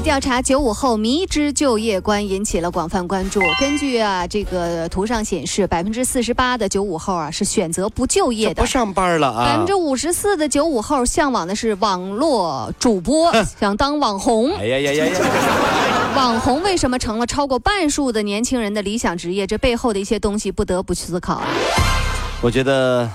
调查九五后迷之就业观引起了广泛关注。根据啊这个图上显示，百分之四十八的九五后啊是选择不就业的，不上班了啊。百分之五十四的九五后向往的是网络主播，想当网红。哎呀呀呀呀！网红为什么成了超过半数的年轻人的理想职业？这背后的一些东西不得不去思考。我觉得。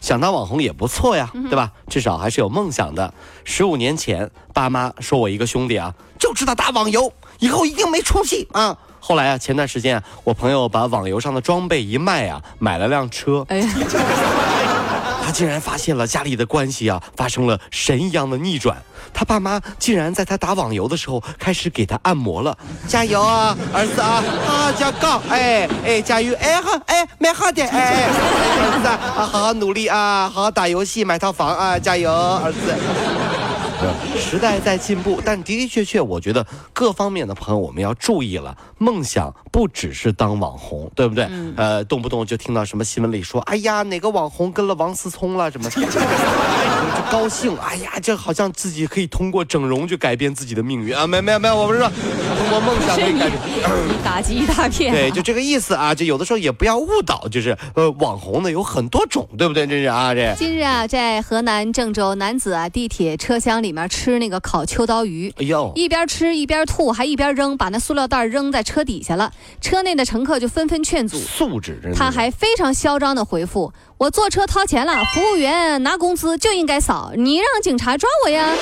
想当网红也不错呀，对吧？至少还是有梦想的。十五年前，爸妈说我一个兄弟啊，就知道打网游，以后一定没出息啊。后来啊，前段时间我朋友把网游上的装备一卖啊，买了辆车。哎呀。他竟然发现了家里的关系啊发生了神一样的逆转，他爸妈竟然在他打网游的时候开始给他按摩了，加油啊，儿子啊，好好加杠，哎哎加油，哎好哎蛮好的哎，子啊好好努力啊，好好打游戏买套房啊，加油儿子。时代在进步，但的的确确，我觉得各方面的朋友我们要注意了。梦想不只是当网红，对不对？呃，动不动就听到什么新闻里说，哎呀，哪个网红跟了王思聪了，什么 就高兴。哎呀，这好像自己可以通过整容去改变自己的命运啊！没没有没有，我不是说通过梦想可以改变。打击一大片。对，就这个意思啊！这有的时候也不要误导，就是呃，网红呢有很多种，对不对？这是啊，这。今日啊，在河南郑州，男子啊地铁车厢里。里面吃那个烤秋刀鱼，哎呦，一边吃一边吐，还一边扔，把那塑料袋扔在车底下了。车内的乘客就纷纷劝阻，素质。他还非常嚣张的回复：“我坐车掏钱了，服务员拿工资就应该扫，你让警察抓我呀？”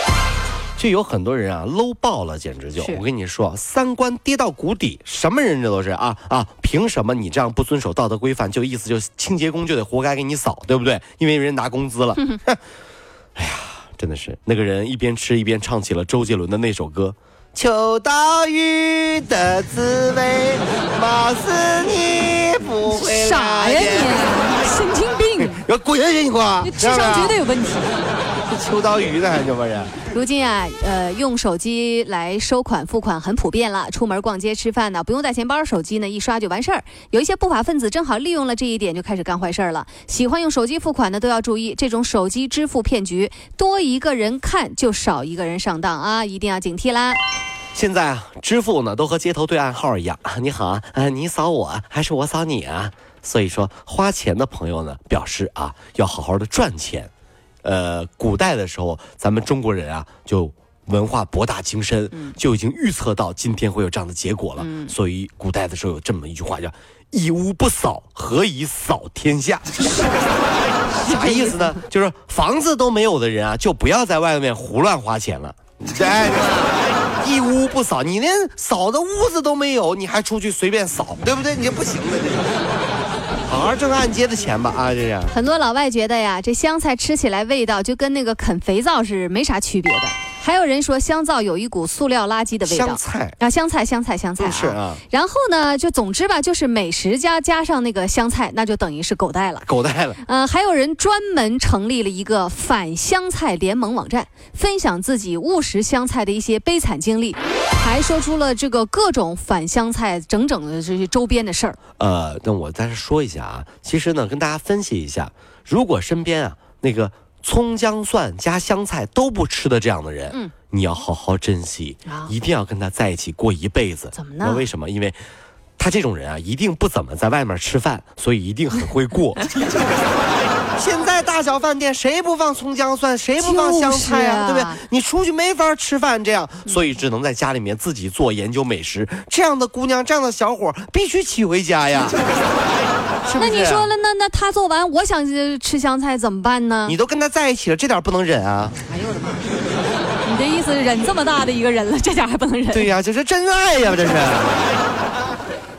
就有很多人啊，low 爆了，简直就我跟你说，三观跌到谷底，什么人这都是啊啊！凭什么你这样不遵守道德规范？就意思就清洁工就得活该给你扫，对不对？因为人拿工资了。哎呀。真的是那个人一边吃一边唱起了周杰伦的那首歌，《秋刀鱼的滋味》，貌似你不会傻呀你？神经病！要滚下去你给我！你智商绝对有问题。秋刀鱼呢？这玩意儿。如今啊，呃，用手机来收款付款很普遍了。出门逛街吃饭呢，不用带钱包，手机呢一刷就完事儿。有一些不法分子正好利用了这一点，就开始干坏事儿了。喜欢用手机付款的都要注意，这种手机支付骗局，多一个人看就少一个人上当啊，一定要警惕啦。现在啊，支付呢都和街头对暗号一样，你好啊，呃你扫我还是我扫你啊？所以说，花钱的朋友呢表示啊，要好好的赚钱。呃，古代的时候，咱们中国人啊，就文化博大精深，就已经预测到今天会有这样的结果了。所以，古代的时候有这么一句话叫“一屋不扫，何以扫天下”。啥意思呢？就是房子都没有的人啊，就不要在外面胡乱花钱了。对，一屋不扫，你连扫的屋子都没有，你还出去随便扫，对不对？你这不行的，这。好好挣按揭的钱吧啊！这是很多老外觉得呀，这香菜吃起来味道就跟那个啃肥皂是没啥区别的。还有人说香皂有一股塑料垃圾的味道。香菜啊，香菜，香菜，香菜啊。然后呢，就总之吧，就是美食家加上那个香菜，那就等于是狗带了。狗带了。嗯，还有人专门成立了一个反香菜联盟网站，分享自己误食香菜的一些悲惨经历，还说出了这个各种反香菜整整的这些周边的事儿。呃，那我再说一下啊，其实呢，跟大家分析一下，如果身边啊那个。葱姜蒜加香菜都不吃的这样的人，嗯，你要好好珍惜，一定要跟他在一起过一辈子。怎么呢？为什么？因为，他这种人啊，一定不怎么在外面吃饭，所以一定很会过。现在大小饭店谁不放葱姜蒜，谁不放香菜啊？对不对？你出去没法吃饭，这样，所以只能在家里面自己做研究美食。这样的姑娘，这样的小伙，必须娶回家呀。那你说了，那那他做完，我想吃香菜怎么办呢？你都跟他在一起了，这点不能忍啊！哎呦我的妈！你的意思忍这么大的一个人了，这点还不能忍？对呀，这是真爱呀，这是。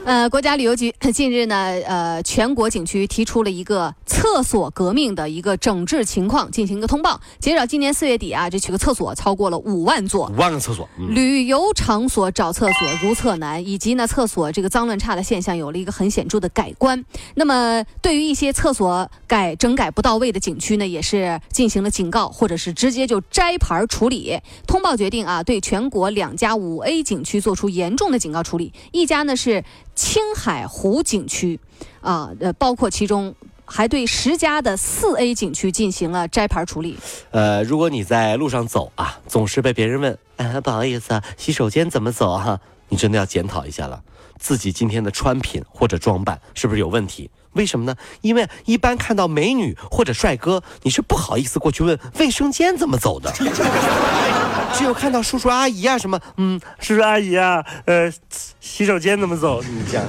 呃，国家旅游局 近日呢，呃，全国景区提出了一个厕所革命的一个整治情况，进行一个通报。截止今年四月底啊，这取个厕所超过了五万座，五万个厕所，嗯旅游场所找厕所如厕难，以及呢厕所这个脏乱差的现象有了一个很显著的改观。那么对于一些厕所改整改不到位的景区呢，也是进行了警告，或者是直接就摘牌处理。通报决定啊，对全国两家五 A 景区做出严重的警告处理，一家呢是青海湖景区，啊呃包括其中。还对十家的四 A 景区进行了摘牌处理。呃，如果你在路上走啊，总是被别人问，啊，不好意思啊，洗手间怎么走哈、你真的要检讨一下了，自己今天的穿品或者装扮是不是有问题？为什么呢？因为一般看到美女或者帅哥，你是不好意思过去问卫生间怎么走的。只有看到叔叔阿姨啊什么，嗯，叔叔阿姨啊，呃，洗手间怎么走？你这样。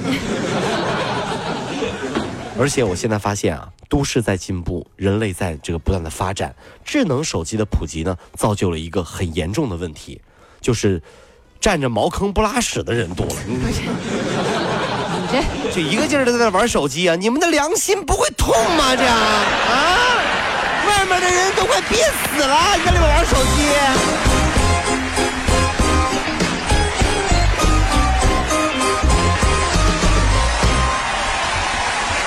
而且我现在发现啊，都市在进步，人类在这个不断的发展，智能手机的普及呢，造就了一个很严重的问题，就是占着茅坑不拉屎的人多了。你你这一个劲儿的在那玩手机啊，你们的良心不会痛吗？这啊，外面的人都快憋死了，你在里面玩手机。